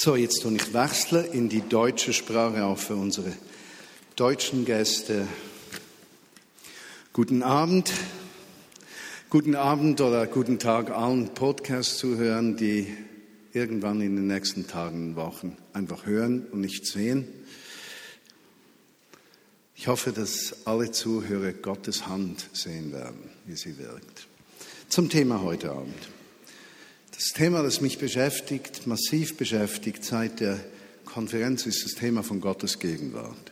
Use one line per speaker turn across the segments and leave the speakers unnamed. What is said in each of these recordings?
So, jetzt tue ich wechseln in die deutsche Sprache auch für unsere deutschen Gäste. Guten Abend. Guten Abend oder guten Tag allen Podcast-Zuhörern, die irgendwann in den nächsten Tagen und Wochen einfach hören und nicht sehen. Ich hoffe, dass alle Zuhörer Gottes Hand sehen werden, wie sie wirkt. Zum Thema heute Abend. Das Thema, das mich beschäftigt, massiv beschäftigt seit der Konferenz, ist das Thema von Gottes Gegenwart.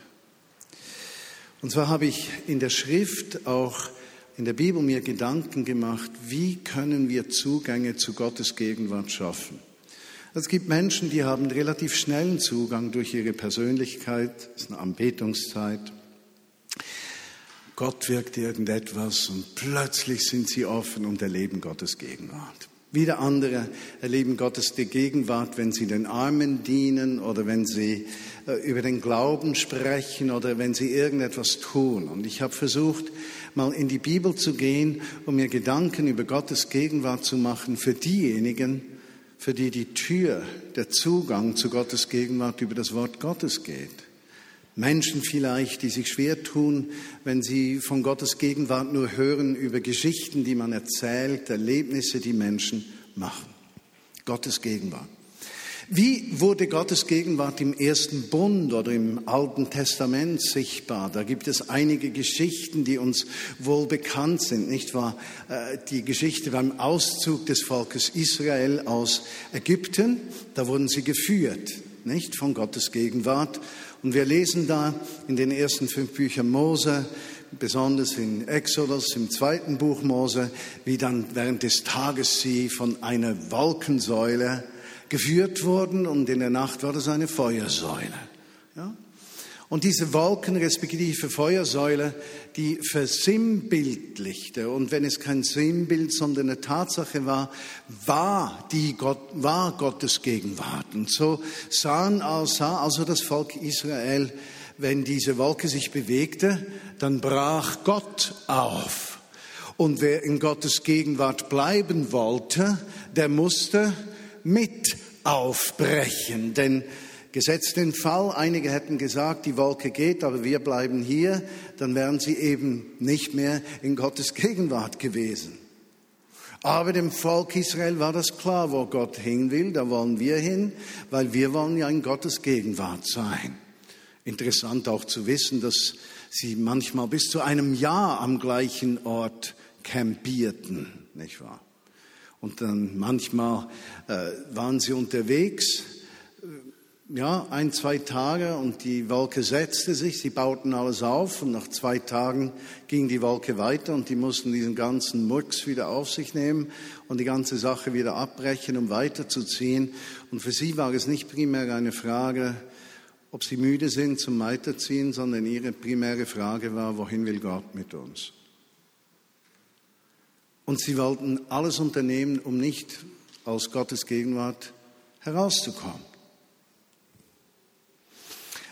Und zwar habe ich in der Schrift auch in der Bibel mir Gedanken gemacht, wie können wir Zugänge zu Gottes Gegenwart schaffen. Es gibt Menschen, die haben relativ schnellen Zugang durch ihre Persönlichkeit, es ist eine Anbetungszeit. Gott wirkt irgendetwas und plötzlich sind sie offen und erleben Gottes Gegenwart. Wieder andere erleben Gottes die Gegenwart, wenn sie den Armen dienen oder wenn sie äh, über den Glauben sprechen oder wenn sie irgendetwas tun. Und ich habe versucht, mal in die Bibel zu gehen, um mir Gedanken über Gottes Gegenwart zu machen für diejenigen, für die die Tür, der Zugang zu Gottes Gegenwart über das Wort Gottes geht. Menschen vielleicht, die sich schwer tun, wenn sie von Gottes Gegenwart nur hören über Geschichten, die man erzählt, Erlebnisse, die Menschen machen. Gottes Gegenwart. Wie wurde Gottes Gegenwart im ersten Bund oder im Alten Testament sichtbar? Da gibt es einige Geschichten, die uns wohl bekannt sind, nicht wahr? Äh, die Geschichte beim Auszug des Volkes Israel aus Ägypten, da wurden sie geführt, nicht von Gottes Gegenwart. Und wir lesen da in den ersten fünf Büchern Mose, besonders in Exodus, im zweiten Buch Mose, wie dann während des Tages sie von einer Wolkensäule geführt wurden und in der Nacht war das eine Feuersäule. Ja? Und diese Wolken, respektive Feuersäule, die versinnbildlichte, und wenn es kein Sinnbild, sondern eine Tatsache war, war, die Gott, war Gottes Gegenwart. Und so sahen, sah also das Volk Israel, wenn diese Wolke sich bewegte, dann brach Gott auf. Und wer in Gottes Gegenwart bleiben wollte, der musste mit aufbrechen, denn Gesetzt den Fall, einige hätten gesagt, die Wolke geht, aber wir bleiben hier, dann wären sie eben nicht mehr in Gottes Gegenwart gewesen. Aber dem Volk Israel war das klar, wo Gott hin will, da wollen wir hin, weil wir wollen ja in Gottes Gegenwart sein. Interessant auch zu wissen, dass sie manchmal bis zu einem Jahr am gleichen Ort campierten, nicht wahr? Und dann manchmal äh, waren sie unterwegs ja, ein, zwei Tage und die Wolke setzte sich, sie bauten alles auf und nach zwei Tagen ging die Wolke weiter und die mussten diesen ganzen Murks wieder auf sich nehmen und die ganze Sache wieder abbrechen, um weiterzuziehen. Und für sie war es nicht primär eine Frage, ob sie müde sind zum Weiterziehen, sondern ihre primäre Frage war, wohin will Gott mit uns? Und sie wollten alles unternehmen, um nicht aus Gottes Gegenwart herauszukommen.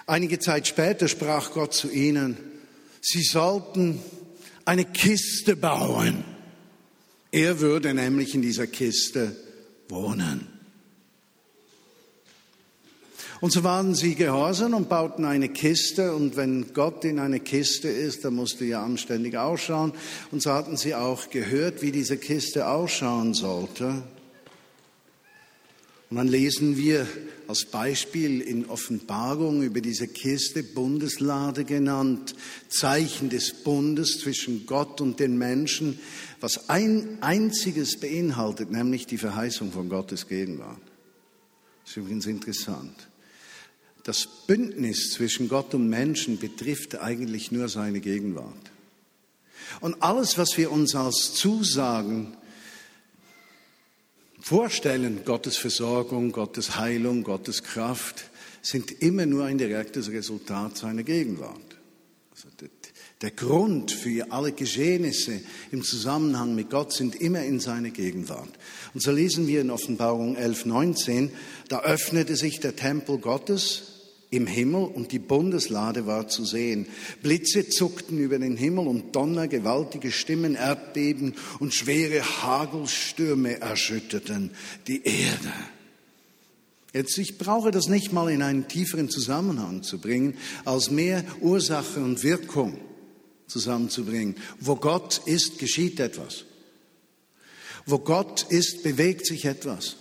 Einige Zeit später sprach Gott zu ihnen, sie sollten eine Kiste bauen. Er würde nämlich in dieser Kiste wohnen. Und so waren sie gehorsam und bauten eine Kiste. Und wenn Gott in eine Kiste ist, dann musste ja anständig ausschauen. Und so hatten sie auch gehört, wie diese Kiste ausschauen sollte. Und dann lesen wir als Beispiel in Offenbarung über diese Kiste Bundeslade genannt, Zeichen des Bundes zwischen Gott und den Menschen, was ein einziges beinhaltet, nämlich die Verheißung von Gottes Gegenwart. Das ist übrigens interessant. Das Bündnis zwischen Gott und Menschen betrifft eigentlich nur seine Gegenwart. Und alles, was wir uns als Zusagen vorstellen, Gottes Versorgung, Gottes Heilung, Gottes Kraft, sind immer nur ein direktes Resultat seiner Gegenwart. Also der Grund für alle Geschehnisse im Zusammenhang mit Gott sind immer in seiner Gegenwart. Und so lesen wir in Offenbarung 11, 19, da öffnete sich der Tempel Gottes im Himmel und die Bundeslade war zu sehen. Blitze zuckten über den Himmel und Donner, gewaltige Stimmen, Erdbeben und schwere Hagelstürme erschütterten die Erde. Jetzt, ich brauche das nicht mal in einen tieferen Zusammenhang zu bringen, als mehr Ursache und Wirkung zusammenzubringen. Wo Gott ist, geschieht etwas. Wo Gott ist, bewegt sich etwas.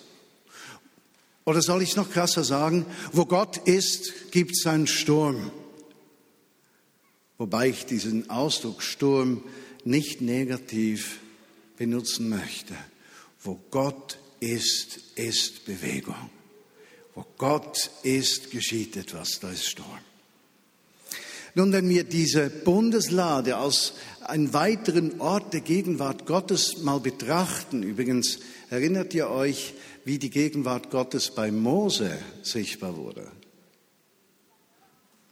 Oder soll ich es noch krasser sagen? Wo Gott ist, gibt es einen Sturm. Wobei ich diesen Ausdruck Sturm nicht negativ benutzen möchte. Wo Gott ist, ist Bewegung. Wo Gott ist, geschieht etwas, da ist Sturm. Nun, wenn wir diese Bundeslade als einen weiteren Ort der Gegenwart Gottes mal betrachten, übrigens erinnert ihr euch, wie die Gegenwart Gottes bei Mose sichtbar wurde?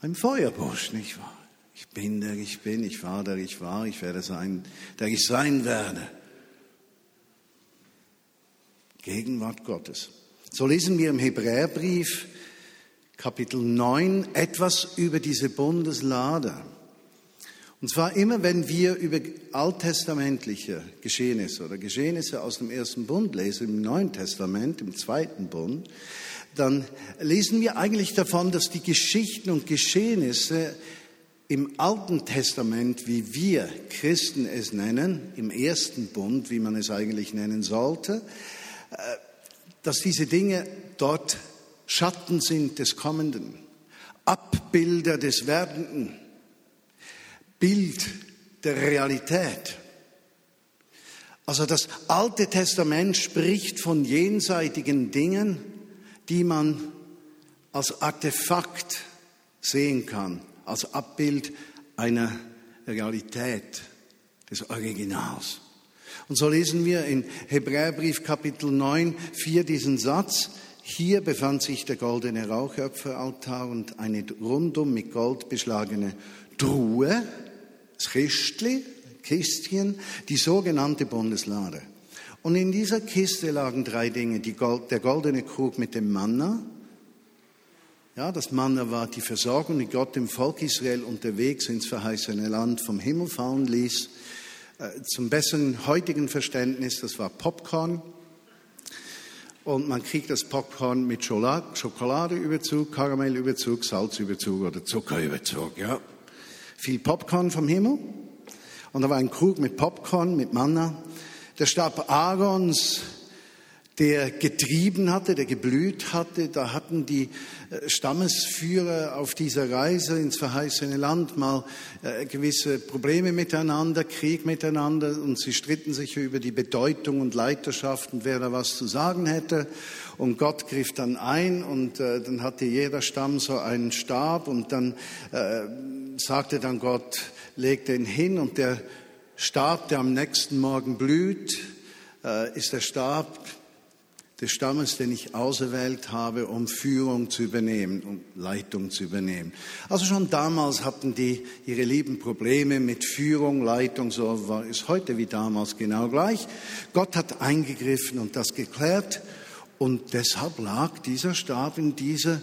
Ein Feuerbusch, nicht wahr? Ich bin der ich bin, ich war der ich war, ich werde sein, der ich sein werde. Gegenwart Gottes. So lesen wir im Hebräerbrief Kapitel 9 etwas über diese Bundeslade. Und zwar immer, wenn wir über alttestamentliche Geschehnisse oder Geschehnisse aus dem ersten Bund lesen, im Neuen Testament, im zweiten Bund, dann lesen wir eigentlich davon, dass die Geschichten und Geschehnisse im Alten Testament, wie wir Christen es nennen, im ersten Bund, wie man es eigentlich nennen sollte, äh, dass diese Dinge dort Schatten sind des Kommenden, Abbilder des Werdenden, Bild der Realität. Also das Alte Testament spricht von jenseitigen Dingen, die man als Artefakt sehen kann, als Abbild einer Realität des Originals. Und so lesen wir in Hebräerbrief Kapitel 9, 4 diesen Satz. Hier befand sich der goldene Rauchopferaltar und eine rundum mit Gold beschlagene Truhe, das Kistli, Kistchen, die sogenannte Bundeslade. Und in dieser Kiste lagen drei Dinge. Gold, der goldene Krug mit dem Manna. Ja, das Manna war die Versorgung, die Gott dem Volk Israel unterwegs ins verheißene Land vom Himmel fallen ließ. Äh, zum besseren heutigen Verständnis, das war Popcorn. Und man kriegt das Popcorn mit Schokoladeüberzug, Karamellüberzug, Salzüberzug oder Zuckerüberzug. Ja. Viel Popcorn vom Himmel. Und da war ein Krug mit Popcorn, mit Manna. Der Stab Aarons der getrieben hatte, der geblüht hatte. Da hatten die äh, Stammesführer auf dieser Reise ins verheißene Land mal äh, gewisse Probleme miteinander, Krieg miteinander und sie stritten sich über die Bedeutung und Leiterschaft und wer da was zu sagen hätte. Und Gott griff dann ein und äh, dann hatte jeder Stamm so einen Stab und dann äh, sagte dann Gott, leg den hin und der Stab, der am nächsten Morgen blüht, ist der Stab, des Stammes, den ich auserwählt habe, um Führung zu übernehmen, um Leitung zu übernehmen. Also schon damals hatten die ihre lieben Probleme mit Führung, Leitung, so war es heute wie damals genau gleich. Gott hat eingegriffen und das geklärt und deshalb lag dieser Stab in dieser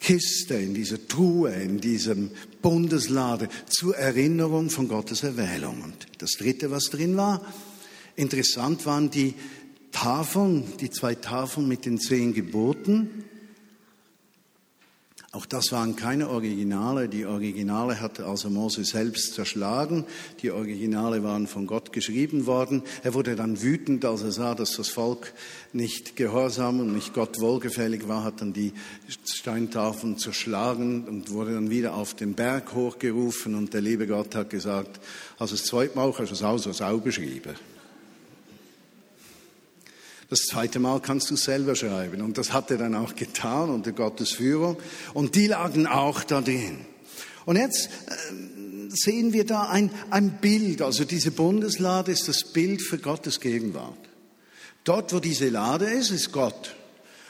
Kiste, in dieser Truhe, in diesem Bundeslade zur Erinnerung von Gottes Erwählung. Und das Dritte, was drin war, interessant waren die Tafeln, die zwei Tafeln mit den zehn Geboten. Auch das waren keine Originale. Die Originale hatte also Mose selbst zerschlagen. Die Originale waren von Gott geschrieben worden. Er wurde dann wütend, als er sah, dass das Volk nicht gehorsam und nicht Gott wohlgefällig war, hat dann die Steintafeln zerschlagen und wurde dann wieder auf den Berg hochgerufen. Und der liebe Gott hat gesagt, also das zweite Mal hast du es auch so sauber geschrieben. Das zweite Mal kannst du selber schreiben. Und das hat er dann auch getan unter Gottes Führung. Und die lagen auch da drin. Und jetzt äh, sehen wir da ein, ein Bild. Also diese Bundeslade ist das Bild für Gottes Gegenwart. Dort, wo diese Lade ist, ist Gott.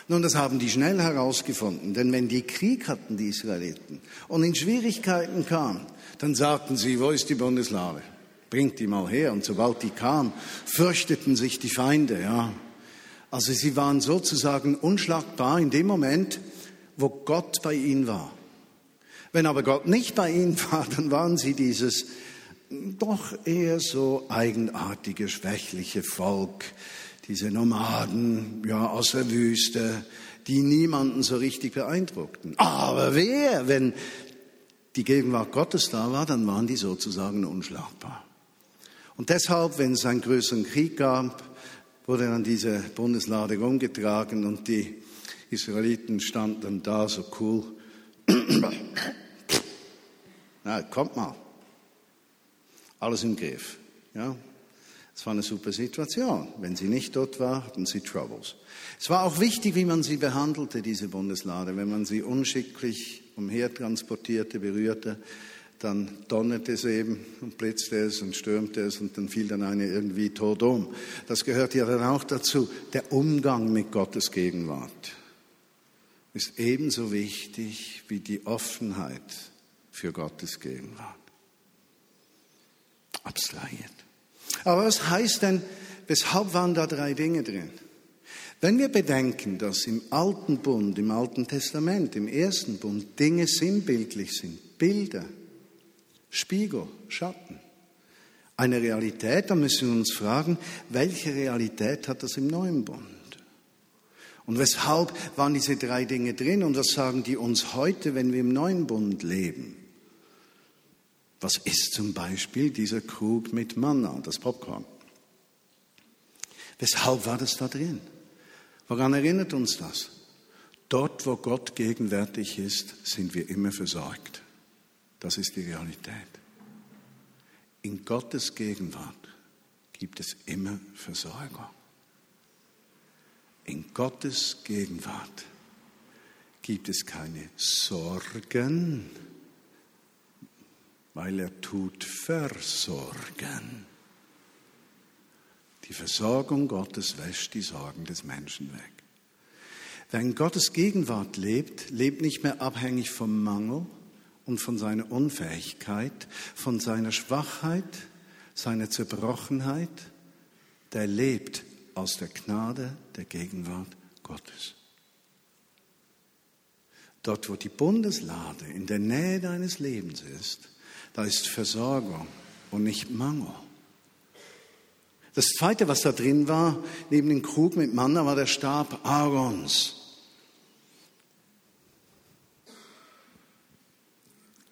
Nun, das haben die schnell herausgefunden, denn wenn die Krieg hatten, die Israeliten, und in Schwierigkeiten kamen, dann sagten sie, wo ist die Bundeslade? Bringt die mal her. Und sobald die kam, fürchteten sich die Feinde, ja. Also sie waren sozusagen unschlagbar in dem Moment, wo Gott bei ihnen war. Wenn aber Gott nicht bei ihnen war, dann waren sie dieses doch eher so eigenartige, schwächliche Volk, diese Nomaden ja, aus der Wüste, die niemanden so richtig beeindruckten. Aber wer, wenn die Gegenwart Gottes da war, dann waren die sozusagen unschlagbar. Und deshalb, wenn es einen größeren Krieg gab, wurde dann diese Bundeslade umgetragen und die Israeliten standen da so cool. Na, kommt mal. Alles im Griff. Ja, es war eine super Situation. Wenn sie nicht dort war, hatten sie Troubles. Es war auch wichtig, wie man sie behandelte, diese Bundeslade. Wenn man sie unschicklich umhertransportierte, berührte, dann donnerte es eben und blitzte es und stürmte es und dann fiel dann eine irgendwie tot um. Das gehört ja dann auch dazu. Der Umgang mit Gottes Gegenwart ist ebenso wichtig wie die Offenheit für Gottes Gegenwart. Abstrahiert. Aber was heißt denn, weshalb waren da drei Dinge drin? Wenn wir bedenken, dass im Alten Bund, im Alten Testament, im Ersten Bund Dinge sinnbildlich sind, Bilder, Spiegel, Schatten, eine Realität, dann müssen wir uns fragen, welche Realität hat das im Neuen Bund? Und weshalb waren diese drei Dinge drin und was sagen die uns heute, wenn wir im Neuen Bund leben? Was ist zum Beispiel dieser Krug mit Manna, das Popcorn? Weshalb war das da drin? Woran erinnert uns das? Dort, wo Gott gegenwärtig ist, sind wir immer versorgt. Das ist die Realität. In Gottes Gegenwart gibt es immer Versorgung. In Gottes Gegenwart gibt es keine Sorgen, weil er tut versorgen. Die Versorgung Gottes wäscht die Sorgen des Menschen weg. Wer in Gottes Gegenwart lebt, lebt nicht mehr abhängig vom Mangel und von seiner Unfähigkeit, von seiner Schwachheit, seiner Zerbrochenheit. Der lebt aus der Gnade der Gegenwart Gottes. Dort, wo die Bundeslade in der Nähe deines Lebens ist, da ist Versorgung und nicht Mangel. Das zweite, was da drin war, neben dem Krug mit Manna, war der Stab Aarons.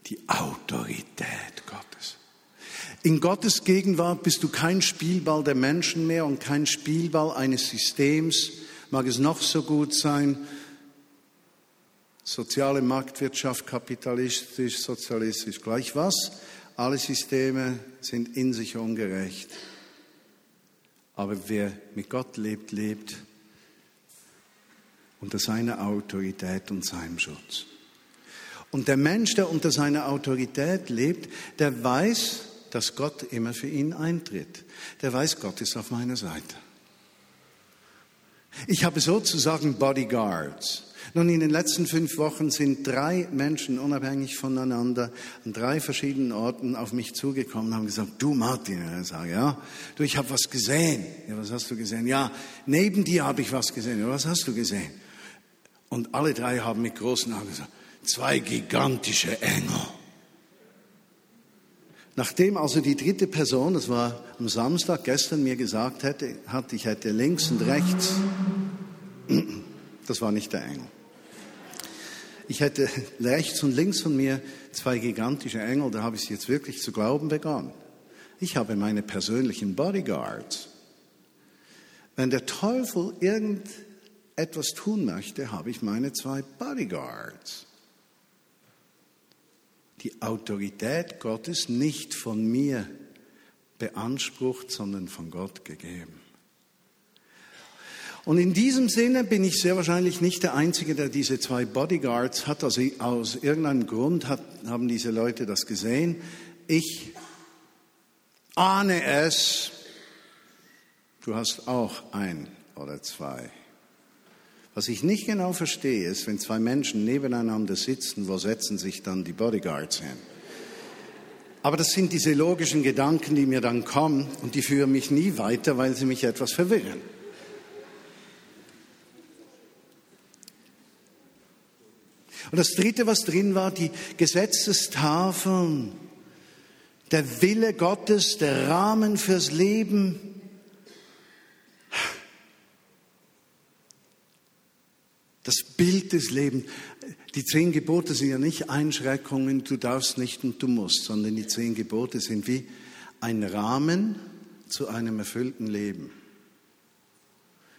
Die Autorität Gottes. In Gottes Gegenwart bist du kein Spielball der Menschen mehr und kein Spielball eines Systems, mag es noch so gut sein, Soziale Marktwirtschaft, kapitalistisch, sozialistisch, gleich was. Alle Systeme sind in sich ungerecht. Aber wer mit Gott lebt, lebt unter seiner Autorität und seinem Schutz. Und der Mensch, der unter seiner Autorität lebt, der weiß, dass Gott immer für ihn eintritt. Der weiß, Gott ist auf meiner Seite. Ich habe sozusagen Bodyguards. Nun, in den letzten fünf Wochen sind drei Menschen unabhängig voneinander an drei verschiedenen Orten auf mich zugekommen und haben gesagt, du Martin, ich sage, ja, du, ich habe was gesehen. Ja, was hast du gesehen? Ja, neben dir habe ich was gesehen. Ja, was hast du gesehen? Und alle drei haben mit großen Augen gesagt, zwei gigantische Engel. Nachdem also die dritte Person, das war am Samstag gestern, mir gesagt hätte, hat, ich hätte links und rechts, das war nicht der Engel. Ich hätte rechts und links von mir zwei gigantische Engel, da habe ich es jetzt wirklich zu glauben begonnen. Ich habe meine persönlichen Bodyguards. Wenn der Teufel irgendetwas tun möchte, habe ich meine zwei Bodyguards. Die Autorität Gottes nicht von mir beansprucht, sondern von Gott gegeben. Und in diesem Sinne bin ich sehr wahrscheinlich nicht der Einzige, der diese zwei Bodyguards hat. Also aus irgendeinem Grund hat, haben diese Leute das gesehen. Ich ahne es. Du hast auch ein oder zwei. Was ich nicht genau verstehe, ist, wenn zwei Menschen nebeneinander sitzen, wo setzen sich dann die Bodyguards hin? Aber das sind diese logischen Gedanken, die mir dann kommen und die führen mich nie weiter, weil sie mich etwas verwirren. Und das Dritte, was drin war, die Gesetzestafeln, der Wille Gottes, der Rahmen fürs Leben. Das Bild des Lebens. Die zehn Gebote sind ja nicht Einschränkungen, du darfst nicht und du musst, sondern die zehn Gebote sind wie ein Rahmen zu einem erfüllten Leben.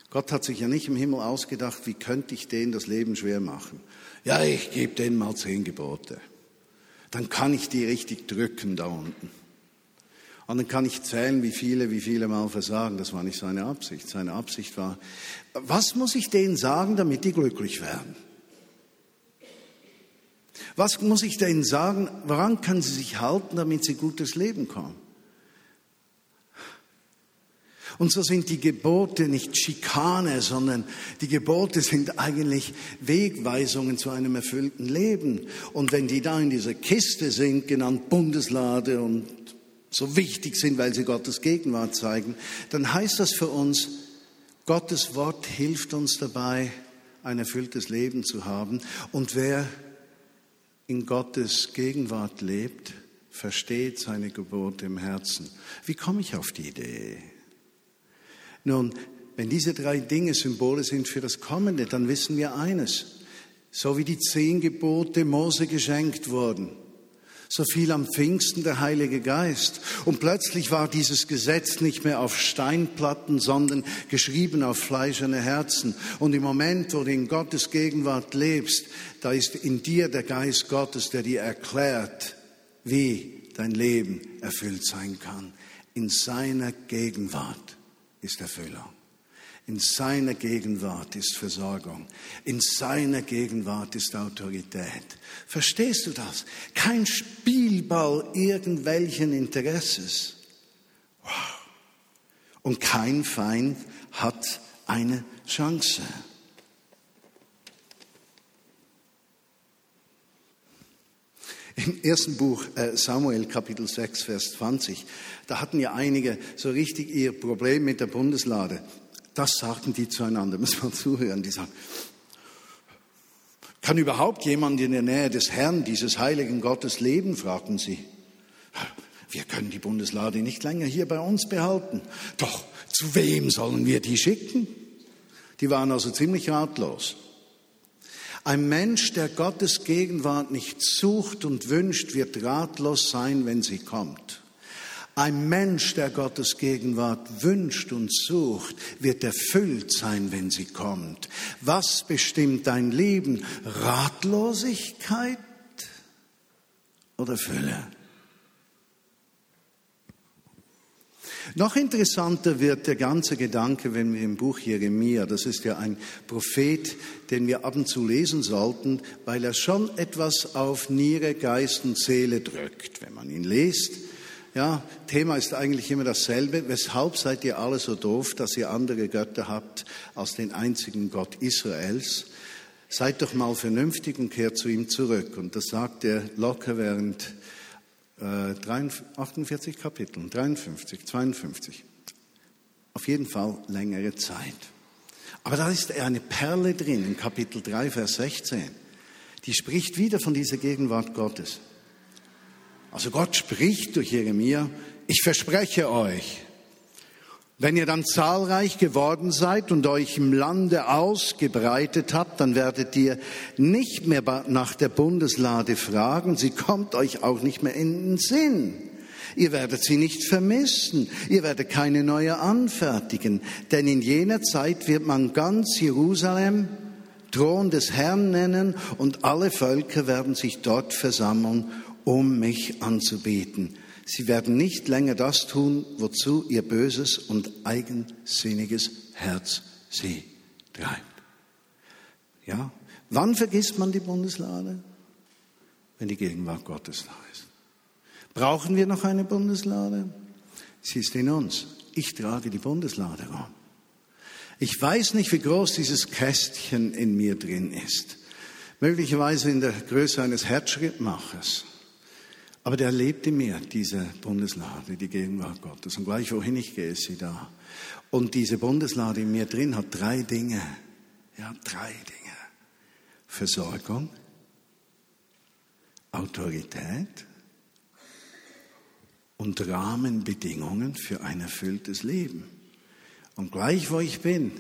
Gott hat sich ja nicht im Himmel ausgedacht, wie könnte ich denen das Leben schwer machen. Ja, ich gebe denen mal zehn Gebote. Dann kann ich die richtig drücken da unten. Und dann kann ich zählen, wie viele, wie viele Mal versagen. Das war nicht seine Absicht. Seine Absicht war, was muss ich denen sagen, damit die glücklich werden? Was muss ich denen sagen? Woran kann sie sich halten, damit sie gutes Leben kommen? Und so sind die Gebote nicht Schikane, sondern die Gebote sind eigentlich Wegweisungen zu einem erfüllten Leben. Und wenn die da in dieser Kiste sind, genannt Bundeslade und so wichtig sind, weil sie Gottes Gegenwart zeigen, dann heißt das für uns, Gottes Wort hilft uns dabei, ein erfülltes Leben zu haben. Und wer in Gottes Gegenwart lebt, versteht seine Gebote im Herzen. Wie komme ich auf die Idee? Nun, wenn diese drei Dinge Symbole sind für das Kommende, dann wissen wir eines. So wie die zehn Gebote Mose geschenkt wurden, so fiel am Pfingsten der Heilige Geist. Und plötzlich war dieses Gesetz nicht mehr auf Steinplatten, sondern geschrieben auf fleischerne Herzen. Und im Moment, wo du in Gottes Gegenwart lebst, da ist in dir der Geist Gottes, der dir erklärt, wie dein Leben erfüllt sein kann. In seiner Gegenwart ist Erfüllung. In seiner Gegenwart ist Versorgung. In seiner Gegenwart ist Autorität. Verstehst du das? Kein Spielball irgendwelchen Interesses. Wow. Und kein Feind hat eine Chance. Im ersten Buch äh, Samuel Kapitel 6, Vers 20, da hatten ja einige so richtig ihr Problem mit der Bundeslade. Das sagten die zueinander. Muss man zuhören. Die sagen, kann überhaupt jemand in der Nähe des Herrn, dieses heiligen Gottes leben? fragten sie. Wir können die Bundeslade nicht länger hier bei uns behalten. Doch zu wem sollen wir die schicken? Die waren also ziemlich ratlos. Ein Mensch, der Gottes Gegenwart nicht sucht und wünscht, wird ratlos sein, wenn sie kommt. Ein Mensch, der Gottes Gegenwart wünscht und sucht, wird erfüllt sein, wenn sie kommt. Was bestimmt dein Leben? Ratlosigkeit oder Fülle? Noch interessanter wird der ganze Gedanke, wenn wir im Buch Jeremia, das ist ja ein Prophet, den wir ab und zu lesen sollten, weil er schon etwas auf Niere, Geist und Seele drückt. Wenn man ihn liest, ja, Thema ist eigentlich immer dasselbe. Weshalb seid ihr alle so doof, dass ihr andere Götter habt als den einzigen Gott Israels? Seid doch mal vernünftig und kehrt zu ihm zurück. Und das sagt er locker während äh, 48 Kapiteln, 53, 52. Auf jeden Fall längere Zeit. Aber da ist eine Perle drin in Kapitel 3, Vers 16. Die spricht wieder von dieser Gegenwart Gottes. Also Gott spricht durch Jeremia, ich verspreche euch, wenn ihr dann zahlreich geworden seid und euch im Lande ausgebreitet habt, dann werdet ihr nicht mehr nach der Bundeslade fragen, sie kommt euch auch nicht mehr in den Sinn. Ihr werdet sie nicht vermissen, ihr werdet keine neue anfertigen, denn in jener Zeit wird man ganz Jerusalem Thron des Herrn nennen und alle Völker werden sich dort versammeln um mich anzubeten. Sie werden nicht länger das tun, wozu ihr böses und eigensinniges Herz sie treibt. Ja, wann vergisst man die Bundeslade? Wenn die Gegenwart Gottes da ist. Brauchen wir noch eine Bundeslade? Sie ist in uns. Ich trage die Bundeslade rum. Ich weiß nicht, wie groß dieses Kästchen in mir drin ist. Möglicherweise in der Größe eines Herzschrittmachers. Aber der lebt in mir, diese Bundeslade, die Gegenwart Gottes. Und gleich wohin ich gehe, ist sie da. Und diese Bundeslade in mir drin hat drei Dinge. Ja, drei Dinge. Versorgung, Autorität und Rahmenbedingungen für ein erfülltes Leben. Und gleich wo ich bin,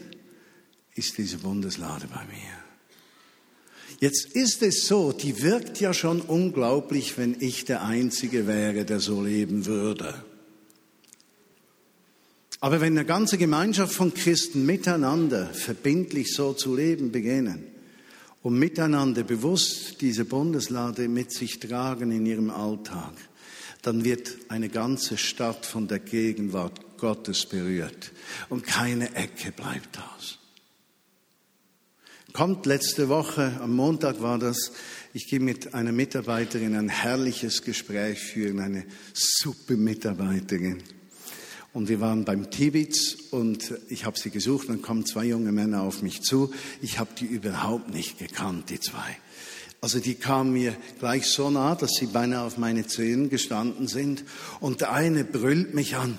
ist diese Bundeslade bei mir. Jetzt ist es so, die wirkt ja schon unglaublich, wenn ich der Einzige wäre, der so leben würde. Aber wenn eine ganze Gemeinschaft von Christen miteinander verbindlich so zu leben beginnen und miteinander bewusst diese Bundeslade mit sich tragen in ihrem Alltag, dann wird eine ganze Stadt von der Gegenwart Gottes berührt und keine Ecke bleibt aus. Kommt letzte Woche, am Montag war das, ich gehe mit einer Mitarbeiterin ein herrliches Gespräch führen, eine super Mitarbeiterin. Und wir waren beim Tibitz und ich habe sie gesucht. Dann kommen zwei junge Männer auf mich zu. Ich habe die überhaupt nicht gekannt, die zwei. Also die kamen mir gleich so nah, dass sie beinahe auf meine Zehen gestanden sind. Und der eine brüllt mich an.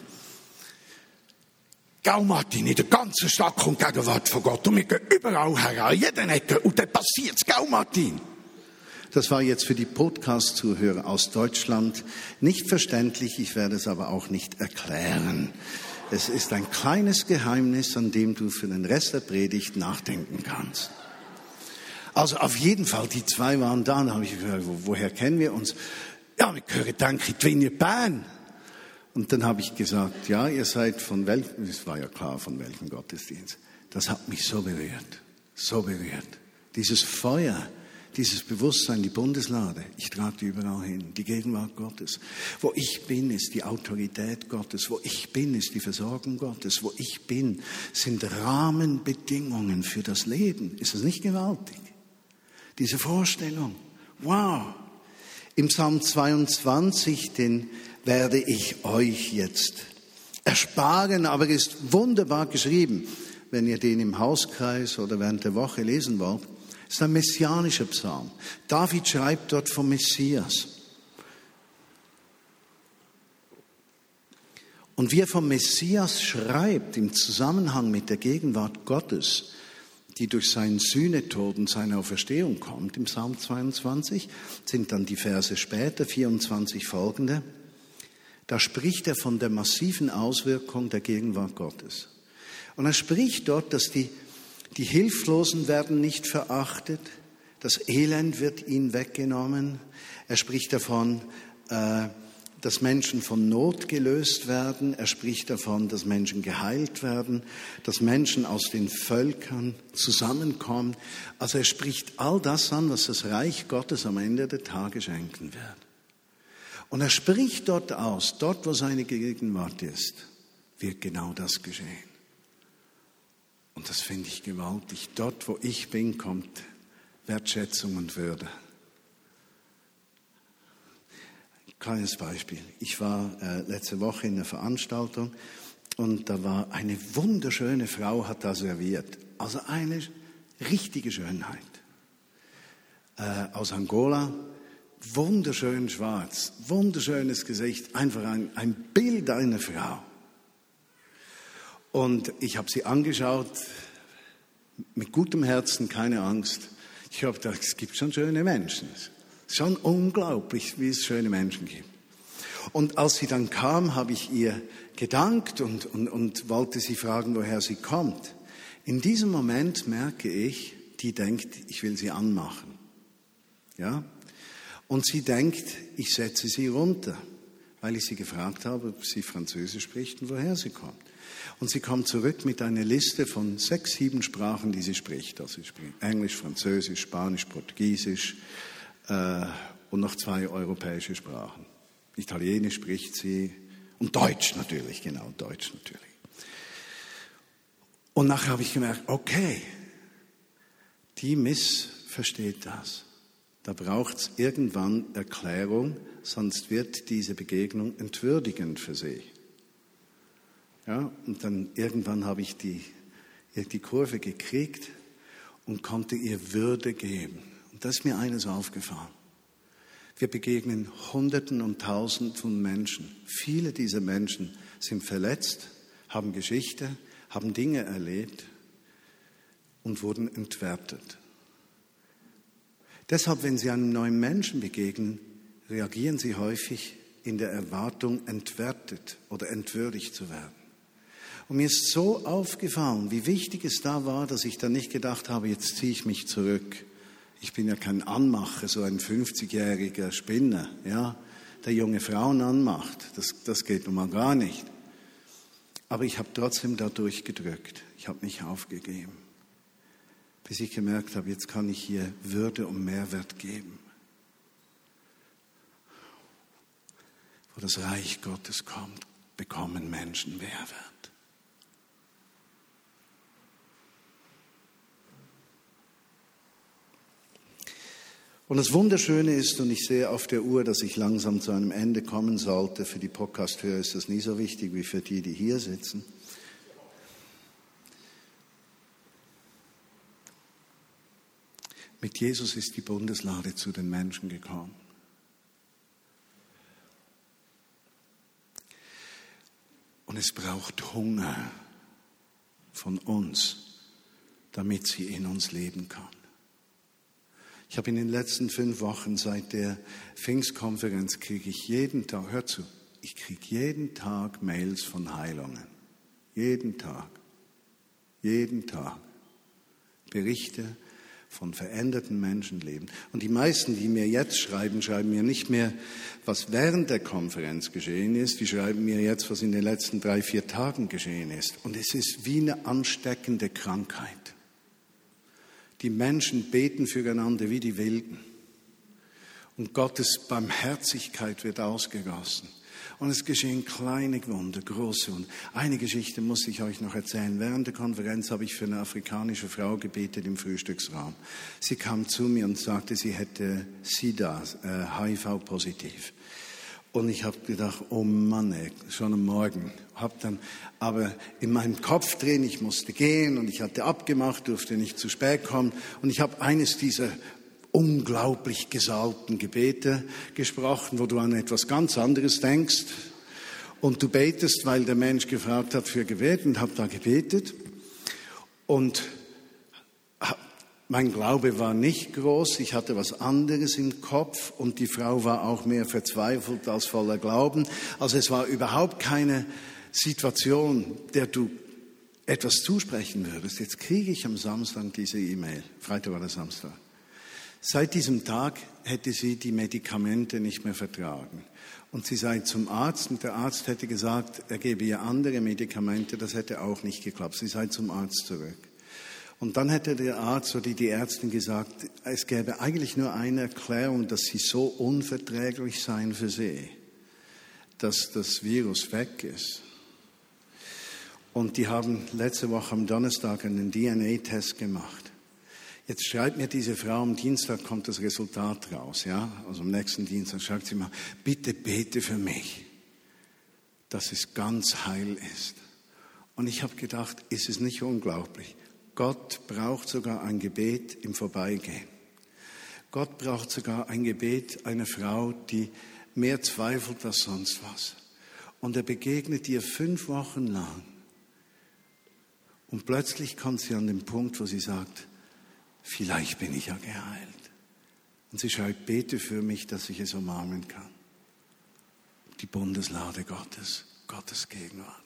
Gau Martin, in der ganzen Stadt kommt Gegenwart von Gott. Und wir gehen überall her, an jeden Ecke. Und dann passiert's. Gau Martin. Das war jetzt für die Podcast-Zuhörer aus Deutschland nicht verständlich. Ich werde es aber auch nicht erklären. Es ist ein kleines Geheimnis, an dem du für den Rest der Predigt nachdenken kannst. Also auf jeden Fall, die zwei waren da. Da habe ich gefragt, woher kennen wir uns? Ja, wir gehören danke Twinje Bern. Und dann habe ich gesagt, ja, ihr seid von welchem, es war ja klar, von welchem Gottesdienst. Das hat mich so berührt, so berührt. Dieses Feuer, dieses Bewusstsein, die Bundeslade, ich trage die überall hin, die Gegenwart Gottes. Wo ich bin, ist die Autorität Gottes. Wo ich bin, ist die Versorgung Gottes. Wo ich bin, sind Rahmenbedingungen für das Leben. Ist das nicht gewaltig? Diese Vorstellung. Wow. Im Psalm 22, den werde ich euch jetzt ersparen, aber ist wunderbar geschrieben, wenn ihr den im Hauskreis oder während der Woche lesen wollt. ist ein messianischer Psalm. David schreibt dort vom Messias. Und wie er vom Messias schreibt im Zusammenhang mit der Gegenwart Gottes, die durch seinen Sühnetod und seine Auferstehung kommt, im Psalm 22, sind dann die Verse später, 24 folgende, da spricht er von der massiven Auswirkung der Gegenwart Gottes. Und er spricht dort, dass die, die Hilflosen werden nicht verachtet, das Elend wird ihnen weggenommen. Er spricht davon, äh, dass Menschen von Not gelöst werden. Er spricht davon, dass Menschen geheilt werden, dass Menschen aus den Völkern zusammenkommen. Also er spricht all das an, was das Reich Gottes am Ende der Tage schenken wird. Und er spricht dort aus, dort wo seine Gegenwart ist, wird genau das geschehen. Und das finde ich gewaltig. Dort, wo ich bin, kommt Wertschätzung und Würde. Kleines Beispiel. Ich war äh, letzte Woche in einer Veranstaltung und da war eine wunderschöne Frau, hat da serviert. Also eine richtige Schönheit. Äh, aus Angola, wunderschön schwarz, wunderschönes Gesicht, einfach ein, ein Bild einer Frau. Und ich habe sie angeschaut, mit gutem Herzen, keine Angst. Ich habe gedacht, es gibt schon schöne Menschen. Schon unglaublich, wie es schöne Menschen gibt. Und als sie dann kam, habe ich ihr gedankt und, und, und wollte sie fragen, woher sie kommt. In diesem Moment merke ich, die denkt, ich will sie anmachen. Ja? Und sie denkt, ich setze sie runter, weil ich sie gefragt habe, ob sie Französisch spricht und woher sie kommt. Und sie kommt zurück mit einer Liste von sechs, sieben Sprachen, die sie spricht. Also sie spricht Englisch, Französisch, Spanisch, Portugiesisch, äh, und noch zwei europäische Sprachen. Italienisch spricht sie und Deutsch natürlich, genau, Deutsch natürlich. Und nachher habe ich gemerkt, okay, die Miss versteht das. Da braucht es irgendwann Erklärung, sonst wird diese Begegnung entwürdigend für sie. Ja, und dann irgendwann habe ich die, die Kurve gekriegt und konnte ihr Würde geben. Und da ist mir eines aufgefallen. Wir begegnen Hunderten und Tausenden von Menschen. Viele dieser Menschen sind verletzt, haben Geschichte, haben Dinge erlebt und wurden entwertet. Deshalb, wenn Sie einem neuen Menschen begegnen, reagieren Sie häufig in der Erwartung, entwertet oder entwürdigt zu werden. Und mir ist so aufgefallen, wie wichtig es da war, dass ich dann nicht gedacht habe, jetzt ziehe ich mich zurück Ich bin ja kein Anmacher, so ein 50-jähriger Spinner, ja, der junge Frauen anmacht. Das, das geht nun mal gar nicht. Aber ich habe trotzdem da durchgedrückt. Ich habe nicht aufgegeben. Bis ich gemerkt habe, jetzt kann ich hier Würde und Mehrwert geben. Wo das Reich Gottes kommt, bekommen Menschen Mehrwert. Und das Wunderschöne ist, und ich sehe auf der Uhr, dass ich langsam zu einem Ende kommen sollte, für die Podcast-Hörer ist das nie so wichtig wie für die, die hier sitzen. Mit Jesus ist die Bundeslade zu den Menschen gekommen. Und es braucht Hunger von uns, damit sie in uns leben kann. Ich habe in den letzten fünf Wochen seit der Pfingstkonferenz kriege ich jeden Tag, hör zu, ich kriege jeden Tag Mails von Heilungen. Jeden Tag. Jeden Tag. Berichte von veränderten Menschenleben. Und die meisten, die mir jetzt schreiben, schreiben mir nicht mehr, was während der Konferenz geschehen ist, die schreiben mir jetzt, was in den letzten drei, vier Tagen geschehen ist. Und es ist wie eine ansteckende Krankheit. Die Menschen beten füreinander wie die Wilden. Und Gottes Barmherzigkeit wird ausgegossen. Und es geschehen kleine Wunder, große Wunder. Eine Geschichte muss ich euch noch erzählen. Während der Konferenz habe ich für eine afrikanische Frau gebetet im Frühstücksraum. Sie kam zu mir und sagte, sie hätte SIDA, äh, HIV-positiv. Und ich habe gedacht, oh Mann, ey, schon am Morgen. Hab dann aber in meinem Kopf drehen, ich musste gehen und ich hatte abgemacht, durfte nicht zu spät kommen. Und ich habe eines dieser unglaublich gesalbten Gebete gesprochen, wo du an etwas ganz anderes denkst. Und du betest, weil der Mensch gefragt hat für Gebet und habe da gebetet. Und mein Glaube war nicht groß, ich hatte was anderes im Kopf und die Frau war auch mehr verzweifelt als voller Glauben. Also es war überhaupt keine Situation, der du etwas zusprechen würdest. Jetzt kriege ich am Samstag diese E-Mail, Freitag oder Samstag. Seit diesem Tag hätte sie die Medikamente nicht mehr vertragen. Und sie sei zum Arzt und der Arzt hätte gesagt, er gebe ihr andere Medikamente, das hätte auch nicht geklappt. Sie sei zum Arzt zurück. Und dann hätte der Arzt oder die Ärztin gesagt, es gäbe eigentlich nur eine Erklärung, dass sie so unverträglich seien für sie, dass das Virus weg ist. Und die haben letzte Woche am Donnerstag einen DNA-Test gemacht. Jetzt schreibt mir diese Frau, am Dienstag kommt das Resultat raus, ja, also am nächsten Dienstag schreibt sie mal, bitte bete für mich, dass es ganz heil ist. Und ich habe gedacht, ist es nicht unglaublich? Gott braucht sogar ein Gebet im Vorbeigehen. Gott braucht sogar ein Gebet einer Frau, die mehr zweifelt als sonst was. Und er begegnet ihr fünf Wochen lang. Und plötzlich kommt sie an den Punkt, wo sie sagt, vielleicht bin ich ja geheilt. Und sie schreibt, bete für mich, dass ich es umarmen kann. Die Bundeslade Gottes, Gottes Gegenwart.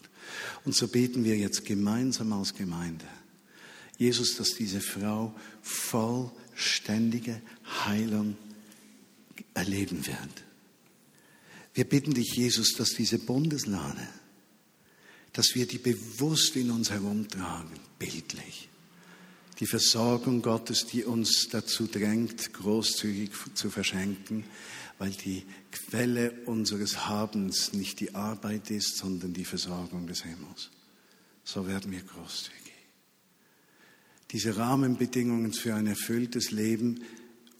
Und so beten wir jetzt gemeinsam als Gemeinde. Jesus, dass diese Frau vollständige Heilung erleben wird. Wir bitten dich, Jesus, dass diese Bundeslade, dass wir die bewusst in uns herumtragen, bildlich. Die Versorgung Gottes, die uns dazu drängt, großzügig zu verschenken, weil die Quelle unseres Habens nicht die Arbeit ist, sondern die Versorgung des Himmels. So werden wir großzügig diese Rahmenbedingungen für ein erfülltes Leben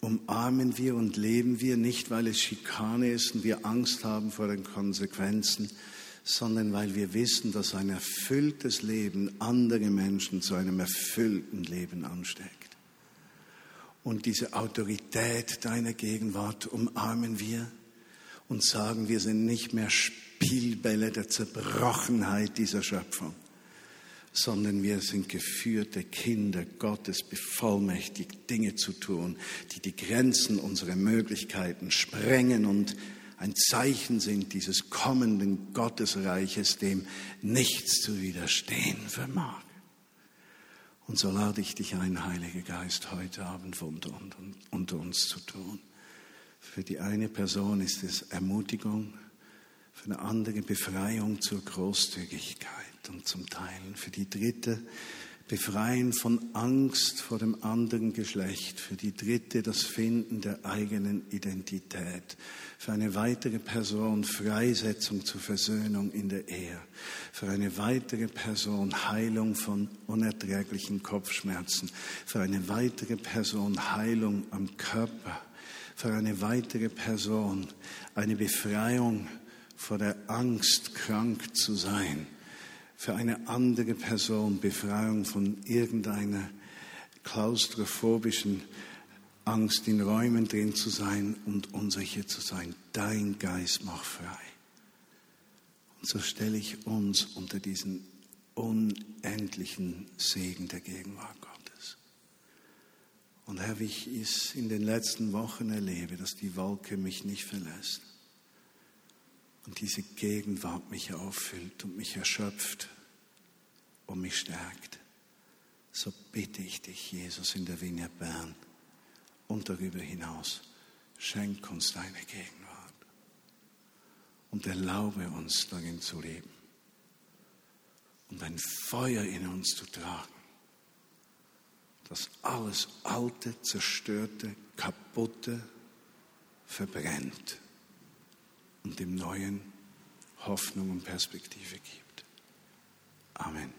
umarmen wir und leben wir nicht, weil es Schikane ist und wir Angst haben vor den Konsequenzen, sondern weil wir wissen, dass ein erfülltes Leben andere Menschen zu einem erfüllten Leben ansteckt. Und diese Autorität deiner Gegenwart umarmen wir und sagen, wir sind nicht mehr Spielbälle der Zerbrochenheit dieser Schöpfung, sondern wir sind geführte Kinder Gottes, bevollmächtigt, Dinge zu tun, die die Grenzen unserer Möglichkeiten sprengen und ein Zeichen sind dieses kommenden Gottesreiches, dem nichts zu widerstehen vermag. Und so lade ich dich ein, Heiliger Geist, heute Abend unter, unter uns zu tun. Für die eine Person ist es Ermutigung, für eine andere Befreiung zur Großzügigkeit und zum Teilen. Für die dritte Befreien von Angst vor dem anderen Geschlecht. Für die dritte das Finden der eigenen Identität. Für eine weitere Person Freisetzung zur Versöhnung in der Ehe. Für eine weitere Person Heilung von unerträglichen Kopfschmerzen. Für eine weitere Person Heilung am Körper. Für eine weitere Person eine Befreiung vor der Angst, krank zu sein. Für eine andere Person Befreiung von irgendeiner klaustrophobischen Angst, in Räumen drin zu sein und unsicher zu sein. Dein Geist macht frei. Und so stelle ich uns unter diesen unendlichen Segen der Gegenwart Gottes. Und Herr, wie ich es in den letzten Wochen erlebe, dass die Wolke mich nicht verlässt und diese Gegenwart mich auffüllt und mich erschöpft und mich stärkt, so bitte ich dich, Jesus, in der Vinie Bern und darüber hinaus, schenk uns deine Gegenwart und erlaube uns darin zu leben und ein Feuer in uns zu tragen, das alles Alte, Zerstörte, Kaputte verbrennt und dem Neuen Hoffnung und Perspektive gibt. Amen.